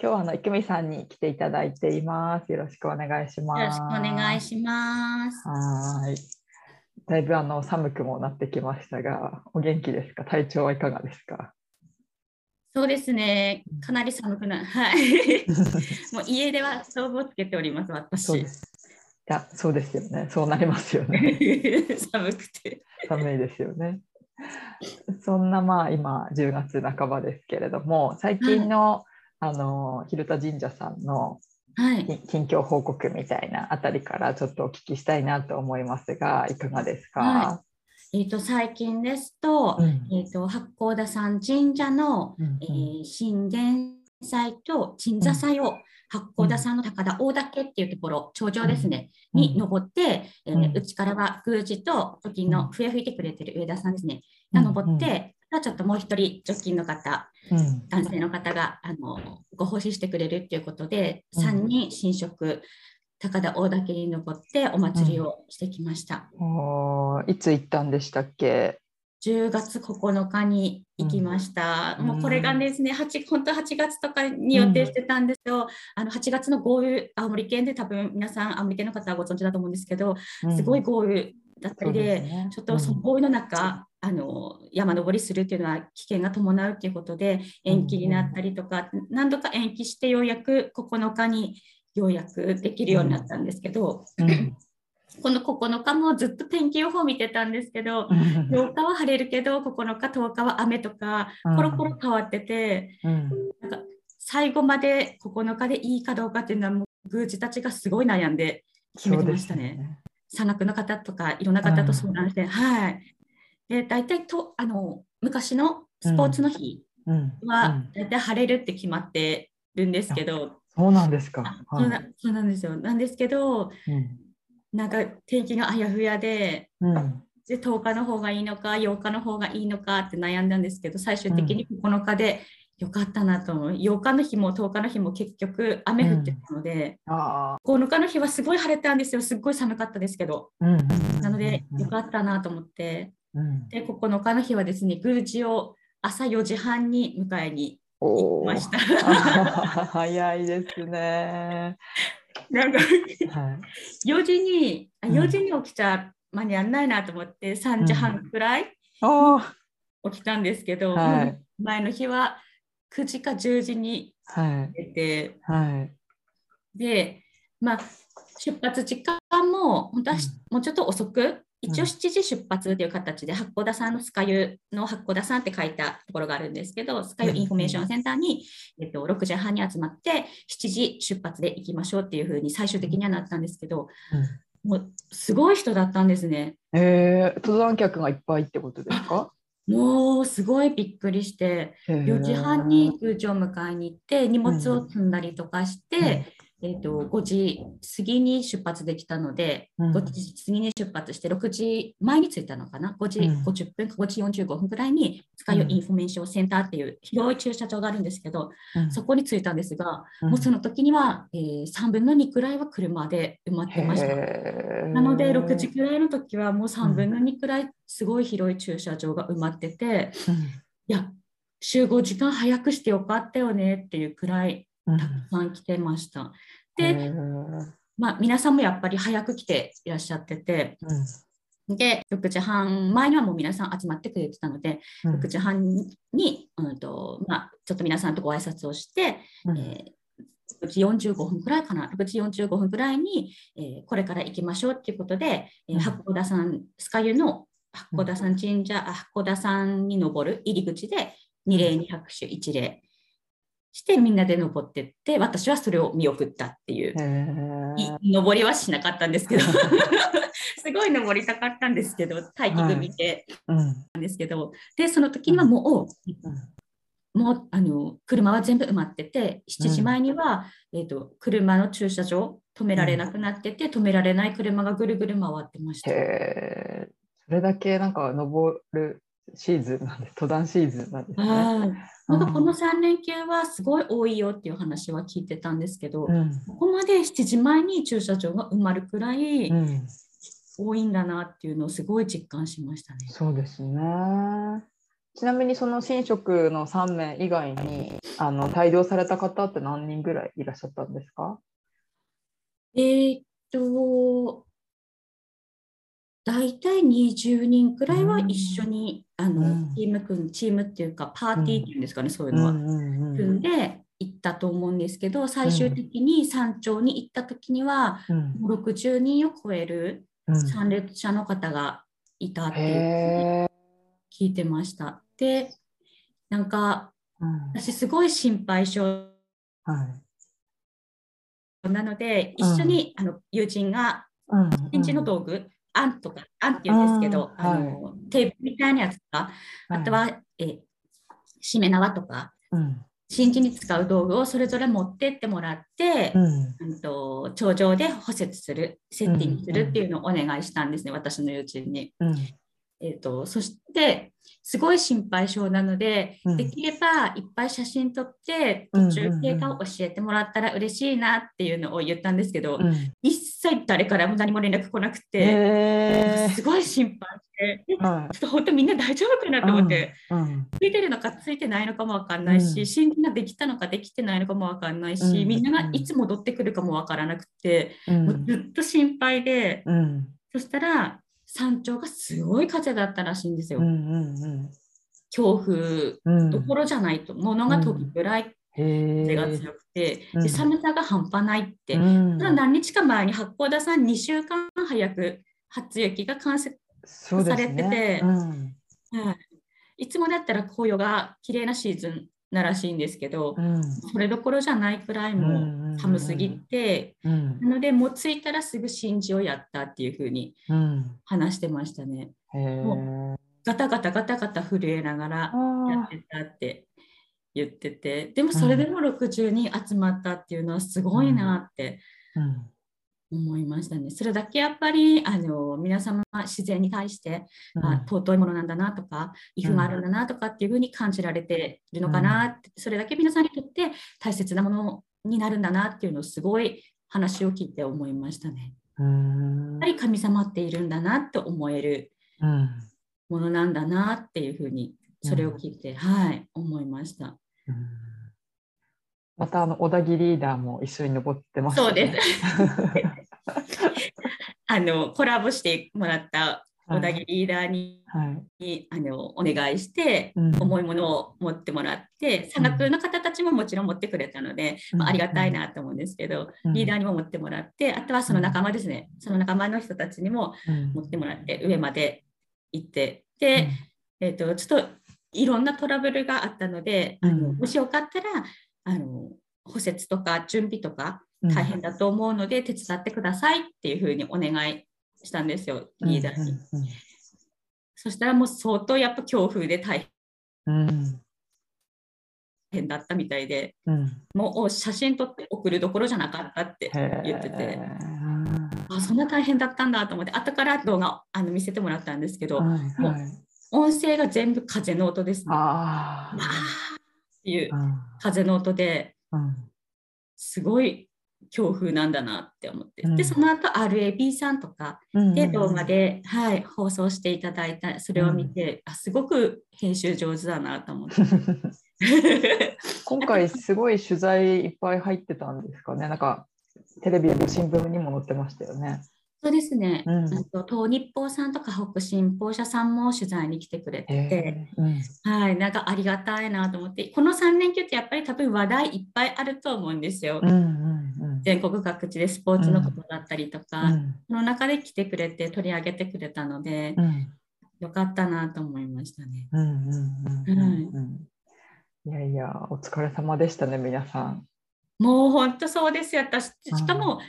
今日はあの郁美さんに来ていただいています。よろしくお願いします。よろしくお願いします。はい。だいぶあの寒くもなってきましたが、お元気ですか？体調はいかがですか？そうですね。かなり寒くな、はい。もう家ではストーブをつけております、私。そうです。いや、そうですよね。そうなりますよね。寒くて。寒いですよね。そんなまあ今10月半ばですけれども、最近の、あの広田神社さんのはい。近況報告みたいなあたりからちょっとお聞きしたいなと思いますが、いかがですか？はえっ、と、最近ですと、うんえっ、と、八甲田山神社の、うんうんえー神殿祭と鎮座祭を、八甲田山の高田大岳っていうところ、頂上ですね、うん。に登って、えーうん。うちからは宮司と貯金の笛吹いてくれてる上田さんですね、うん。が登って、ちょっともう一人、貯金の方、うん。男性の方があのご奉仕してくれるっていうことで、うん。3人神職高田大岳に登ってお祭りをしてきました。いつ行ったんでしたっけ？10月9日に行きました。うん。もうこれがですね、8本当は8月とかに予定してたんですよ。あの8月の豪雨、青森県で多分皆さん青森県の方はご存知だと思うんですけど、すごい豪雨だったりで、ね。ちょっとその豪雨の中、あの山登りするっていうのは危険が伴うっていうことで延期になったりとか、何度か延期してようやく9日にようやくできるようになったんですけど、うんこの9日もずっと天気予報見てたんですけど、8日は晴れるけど9日10日は雨とかうん。コロコロ変わってて、うん。なんか最後まで9日でいいかどうかっていうのはもう宮司たちがすごい悩んで決めてましたね。山岳の方とかいろんな方と相談して、はい。で、大体とあの昔のスポーツの日うん。はうん。大体晴れるって決まってるんですけど、そうなんですか。あそうなそうなんですよ。なんですけど、うんなんか天気があやふやで、うんで10日の方がいいのか、8日の方がいいのかって悩んだんですけど、最終的に9日でよかったなと思う。8日の日も10日の日も結局雨降ってたので、ああ9日の日はすごい晴れたんですよ。すっごい寒かったですけど。うんなので、うんよかったなと思って。うんで、9日の日はですね、宮司を朝4時半に迎えに行きました。あ 早いですね。なんかはい。4時に、あうん。4時に起きちゃ間に合わないなと思って、3時半くらい起きたんですけど、はい。前の日は9時か10時にはい。出て、はい。で、まあ、出発時間も本当はしもうちょっと遅く、一応7時出発という形で、八甲田山のスカユの八甲田山って書いたところがあるんですけど、スカユインフォメーションセンターに、えっと、6時半に集まって、7時出発で行きましょうっていうふうに最終的にはなったんですけど、もうすごい人だったんですね。えー、登山客がいっぱいってことですか？もうすごいびっくりして、4時半に空調を迎えに行って、荷物を積んだりとかして、えー、と5時過ぎに出発できたので、うん。5時過ぎに出発して6時前に着いたのかな、5時うん。50分か5時45分くらいに、スカイインフォメーションセンターっていう広い駐車場があるんですけど、うん。そこに着いたんですが、うん。もうその時には、えー3分の2くらいは車で埋まってました。なので、6時くらいの時はもう3分の2くらいすごい広い駐車場が埋まってて、いや、集合時間早くしてよかったよねっていうくらいうんたくさん来てました。へで、ー。まあ、皆さんもやっぱり早く来ていらっしゃってて、で、6時半前にはもう皆さん集まってくれてたので、うん。6時半に、うんとまあ、ちょっと皆さんとご挨拶をして、うん。えー6時45分くらいかな、6時45分くらいに、えーこれから行きましょうっていうことで、えー田山、スカユの八甲田山神社、あ八甲田山に登る入り口で二礼二拍手一礼してみんなで登ってって、私はそれを見送ったっていう。登りはしなかったんですけど。すごい登りたかったんですけど待機組で。うん。なんですけど、でその時にはもう、うん。もうあの車は全部埋まってて7時前には、えーと、車の駐車場止められなくなってて、止められない車がぐるぐる回ってました。へそれだけなんか登るシーズンなんで登山シーズンなんですね。なんかこの3連休はすごい多いよっていう話は聞いてたんですけど、うん、ここまで7時前に駐車場が埋まるくらい多いんだなっていうのをすごい実感しましたね。そうですね。ちなみにその神職の3名以外にあの帯同された方って何人ぐらいいらっしゃったんですか？えー、っと大体20人くらいは一緒に、うん、あの、うん、チーム組んチームっていうかパーティーっていうんですかね、うん、そういうのは、組んで行ったと思うんですけど最終的に山頂に行った時には、うん、60人を超える参列者の方がいたっていう聞いてました。でなんか、私すごい心配性、はい、なので一緒に、あの友人が展示の道具、あんとか、あんって言うんですけど、あの、はい、テープみたいなやつとか、あとは、はい、えしめ縄とか、うん、新人に使う道具をそれぞれ持ってってもらって、うん、と頂上で補設する、セッティングするっていうのをお願いしたんですね、うん、私の友人に。うん、えーと、そしてすごい心配性なので、うん、できればいっぱい写真撮って途中経過を教えてもらったら嬉しいなっていうのを言ったんですけど、うん、一切誰からも何も連絡来なくて、すごい心配して、ちょっと本当みんな大丈夫かなと思って、ついてるのかついてないのかも分かんないし、新人ができたのかできてないのかも分かんないし、みんながいつ戻ってくるかも分からなくて、もうずっと心配で、そしたら山頂がすごい風だったらしいんですよ。うんうんうん、強風どころじゃないと、物が飛ぶぐらい風が強くて、うん、で寒さが半端ないって、うん、何日か前に八甲田山2週間早く初雪が観測されてて、ねうん。はい、いつもだったら紅葉が綺麗なシーズンならしいんですけど、うん、それどころじゃないくらいもう寒すぎて、うん、なのでもう着いたらすぐ真珠をやったっていうふうに話してましたね。もうガタガタガタガタ震えながらやってたって言っててでもそれでも60人集まったっていうのはすごいなって思いましたね。それだけやっぱりあの皆様自然に対して、うん、あ尊いものなんだなとか、威風があるんだなとかっていうふうに感じられているのかなって、うん、それだけ皆さんにとって大切なものになるんだなっていうのをすごい話を聞いて思いましたね。やっぱり神様っているんだなって思えるものなんだなっていうふうにそれを聞いて、はい、思いました。またあの小田切リーダーも一緒に登ってます、ね、そうです。あのコラボしてもらった小田切リーダーにはい、あのお願いして、うん、重いものを持ってもらって山岳の方たちももちろん持ってくれたので、うん、まあ、ありがたいなと思うんですけど、うん、リーダーにも持ってもらってあとはその仲間ですね、その仲間の人たちにも持ってもらって上まで行ってで、えーと、とちょっといろんなトラブルがあったので、あのもしよかったらあの補設とか準備とか大変だと思うので手伝ってくださいっていうふうにお願いしたんですよ、リーダーに。そしたらもう相当やっぱ強風で大変。だったみたいで、うん、もう写真撮って送るどころじゃなかったって言ってて、あそんな大変だったんだと思って、後から動画あの見せてもらったんですけど、はいはい、もう音声が全部風の音ですね。あっていう風の音で、すごい強風なんだなって思って、うん、でその後 RAB さんとかで動画で、はい、放送していただいたそれを見て、うん、あすごく編集上手だなと思って。今回すごい取材いっぱい入ってたんですかね。なんかテレビや新聞にも載ってましたよね。そうですね、うん、と東日報さんとか北新報社さんも取材に来てくれて。て、うん、はい、なんかありがたいなと思って。この3連休ってやっぱり多分話題いっぱいあると思うんですよ。うんうんうん、全国各地でスポーツのことだったりとか、うん、その中で来てくれて取り上げてくれたので、よかったなと思いましたね。い。やいやお疲れ様でしたね皆さん。もう本当そうですよ。私しかも、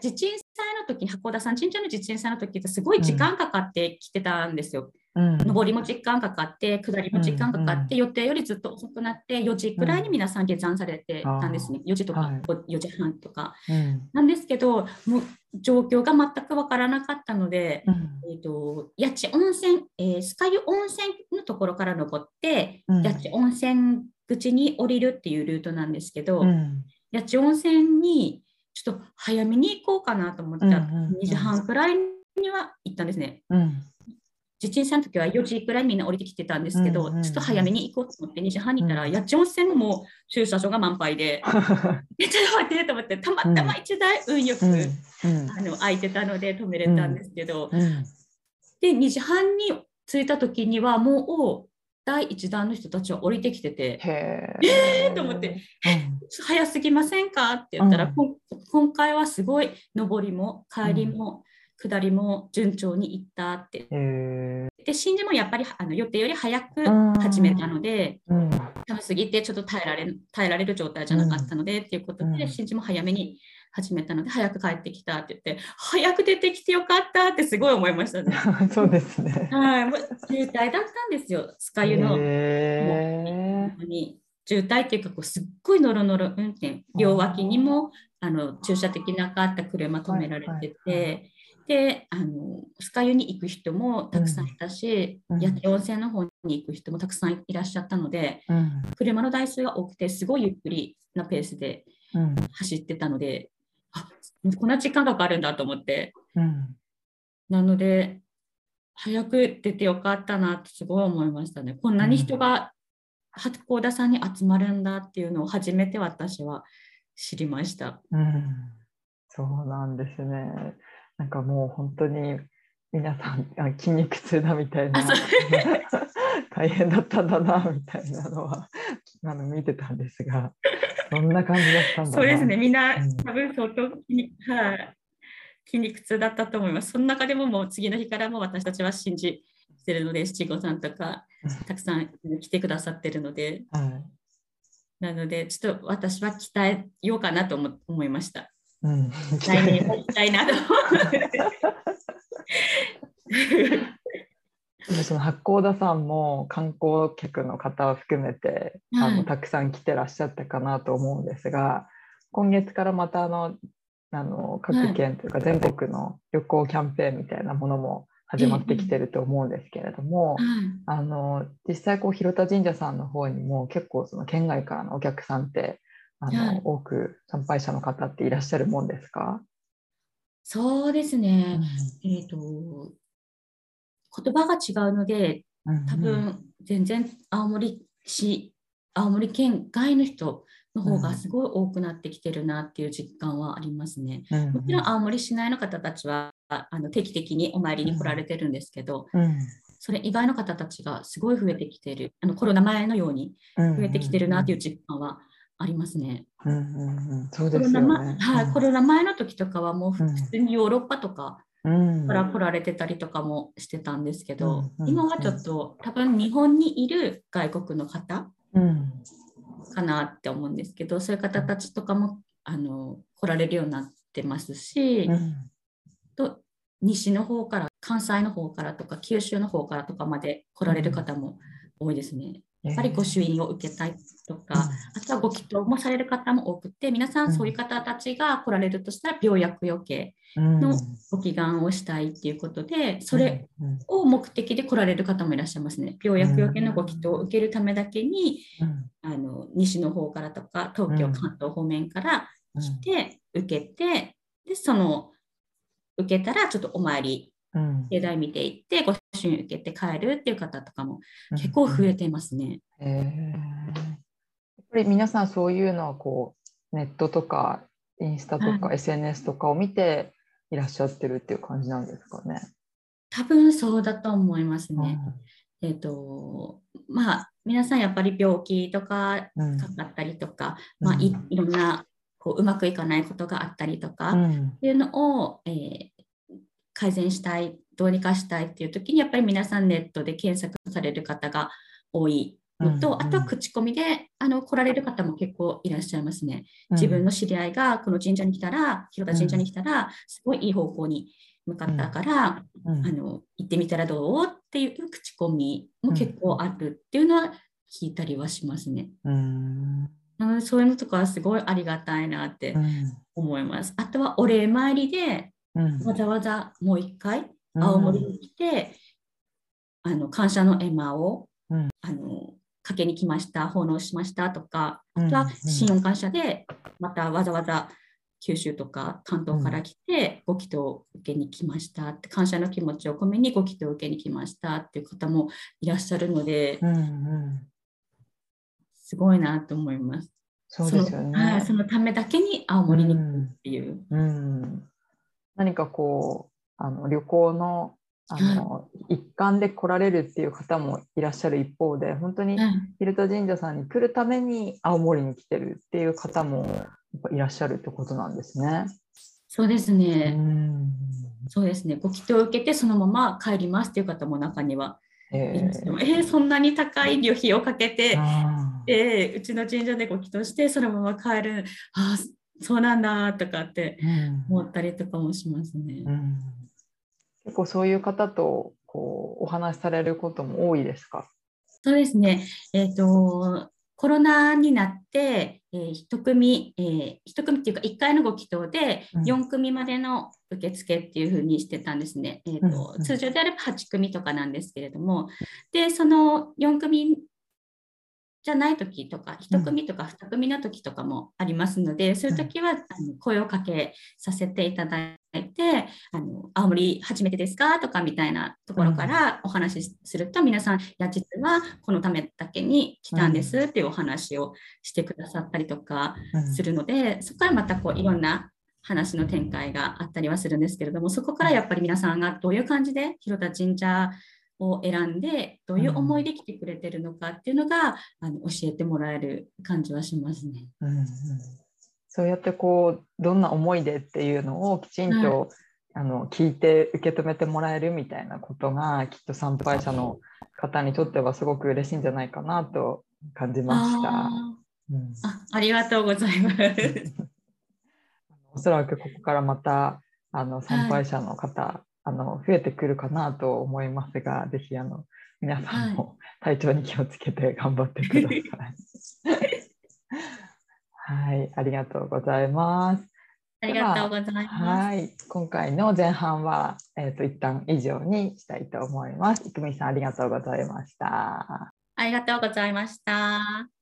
地震災の時に函館さん、陳茶の地震災の時ってすごい時間かかってきてたんですよ。うん。上りも時間かかって、下りも時間かかって、予定よりずっと遅くなって、4時くらいに皆さん下山されてたんですね。4時とかはい。4時半とか。うん。なんですけど、もう状況が全くわからなかったので、うん。えー、と八千温泉、えー、酸ヶ湯温泉のところから登って、うん。八千温泉口に降りるっていうルートなんですけど、うん。八千温泉にちょっと早めに行こうかなと思って、うんうんうん。2時半くらいには行ったんですね。うん。地震さんの時は4時くらいみんな降りてきてたんですけど、うんうんうん。ちょっと早めに行こうと思って2時半に行ったら、うん。八千温泉ももう駐車場が満杯で、えちょっと待ってと思って、たまたま1台運よく、うん。うん。あの空いてたので止めれたんですけど、うん。で2時半に着いた時にはもう第1弾の人たちは降りてきててへえーと思って「早すぎませんか?」って言ったら、うん。今回はすごい上りも帰りも下りも順調に行ったって。うんへで新次もやっぱりあの予定より早くうん。始めたので、ーうん。寒すぎてちょっと耐えられ耐えられる状態じゃなかったので、っていうことで、うん。新次も早めに始めたので早く帰ってきたって言って早く出てきてよかったってすごい思いましたね。そうですね。はい、もう渋滞だったんですよ、スカユの。へ本当に。渋滞っていうかこうすっごいノロノロ運転。両脇にもあの駐車できなかった車止められてて、はい。はであのスカユに行く人もたくさんいたし、うん。八千温泉の方に行く人もたくさんいらっしゃったのでーうん。車の台数が多くてすごいゆっくりなペースでうん。走ってたのであこんな時間がかかるんだと思ってうんなので早く出てよかったなってすごい思いましたね。こんなに人が八甲田さんに集まるんだっていうのを初めて私は知りました。うんそうなんですね。なんかもう本当に皆さんあ筋肉痛だみたいな 大変だったんだなみたいなのはあの見てたんですがそんな感じだったんだな。そうですね、みんなうん多分相当はい、筋肉痛だったと思います。その中でももう次の日からも私たちは信じてるので、七五さんとかたくさん来てくださってるので、はいなのでちょっと私は鍛えようかなと思思いました。うん、来年も行きたいなと思って。でその八甲田さんも観光客の方を含めて、あはい。のたくさん来てらっしゃったかなと思うんですが今月からまたあのあの各県というか全国の旅行キャンペーンみたいなものも始まってきてると思うんですけれども、あの実際こう広田神社さんの方にも結構その県外からのお客さんってあの、はい。多く参拝者の方っていらっしゃるもんですか、そうですね、えっ、と、言葉が違うので、うん多分全然青森市、青森県外の人の方がすごい多くなってきてるなっていう実感はありますね。うんもちろん青森市内の方たちはあの定期的にお参りに来られてるんですけど、うん。それ以外の方たちがすごい増えてきてる、あのコロナ前のようにうん増えてきてるなっていう実感はありますね。うんうんうん。そうコロナ。前はい、コロナ前の時とかはもう普うん。通にヨーロッパとかうんから来られてたりとかもしてたんですけど、うんうん。今はちょっと多分日本にいる外国の方うん。かなって思うんですけど、そういう方たちとかもあの来られるようになってますし、うん。と西の方から関西の方からとか九州の方からとかまで来られる方も多いですね。やっぱり御朱印を受けたいとか、あとはご祈祷もされる方も多くて、皆さんそういう方たちが来られるとしたら病薬よけうん。のご祈願をしたいっていうことで、それうん。を目的で来られる方もいらっしゃいますね。病薬よけのご祈祷を受けるためだけに、うん。あの西の方からとか東京、うん。関東方面から来て、受けて、で、その受けたらちょっとお参り、うん。境内見ていって、ご朱印受けて帰るっていう方とかも結構増えていますね。へえやっぱり皆さんそういうのはこうネットとかインスタとかは SNS とかを見ていらっしゃってるっていう感じなんですかね。多分そうだと思いますね。えっ、と、まあ、皆さんやっぱり病気とかうん。かかったりとか、まあ、いいろんなこううまくいかないことがあったりとか、っうん。ていうのを、えー改善したい、どうにかしたいっていう時に、やっぱり皆さんネットで検索される方が多いのと、うんうん。あとは口コミであの来られる方も結構いらっしゃいますね。自分の知り合いがこの神社に来たら、広田神社に来たら、すごいいい方向にの方から、うん。あの行ってみたらどうっていう口コミも結構あるっていうのは聞いたりはしますね。うん。そういうのとかはすごいありがたいなってうん。思います。あとはお礼参りでうん。わざわざもう一回青森に来て、あの感謝の絵馬を、うん。あのかけに来ました奉納しましたとかうんあとはうん新音感謝でまたわざわざ九州とか関東から来てご祈祷を受けに来ましたって感謝の気持ちを込めにご祈祷を受けに来ましたっていう方もいらっしゃるのでうんうん。すごいなと思います。そうですよそのそ。のためだけに青森に来るっていう。うん、何かこうあの旅行のあの、一環で来られるっていう方もいらっしゃる一方で本当にはい蛭田神社さんに来るために青森に来てるっていう方もいらっしゃるってことなんですね。そうですうね。んそうですね。ご祈祷を受けてそのまま帰りますっていう方も中にはいえ。ーえーそんなに高い旅費をかけて、えーうちの神社でご祈祷してそのまま帰る。ああ、そうなんだとかってうん思ったりとかもしますねう。ん結構そういう方とこうお話しされることも多いですか？そうですね。えっ、と、コロナになって、えー一組、えー一組っていうか、1回のご祈祷でうん4組までの受付っていうふうにしてたんですね。えーと通常であれば8組とかなんですけれども、で、その4組じゃない時とか、1組とか2組の時とかもありますので、そういう時はあの声をかけさせていただいて、あの青森初めてですかとかみたいなところからお話しすると、皆さん、いや、実はこのためだけに来たんですっていうお話をしてくださったりとかするので、そこからまたこういろんな話の展開があったりはするんですけれども、そこからやっぱり皆さんがどういう感じで広田神社を選んで、どういう思いで来てくれてるのかっていうのが、あの教えてもらえる感じはしますね。うんうんそうやってこうどんな思いでっていうのをきちんと、あの聞いて受け止めてもらえるみたいなことがきっと参拝者の方にとってはすごく嬉しいんじゃないかなと感じました。あうんーあありがとうございます。おそらくここからまたあの参拝者の方、あの増えてくるかなと思いますが、ぜひあの皆さんも体調に気をつけて頑張ってください。はい、ありがとうございます。ありがとうございます。はい、今回の前半は、えっ、と一旦以上にしたいと思います。いくみさんありがとうございました。ありがとうございました。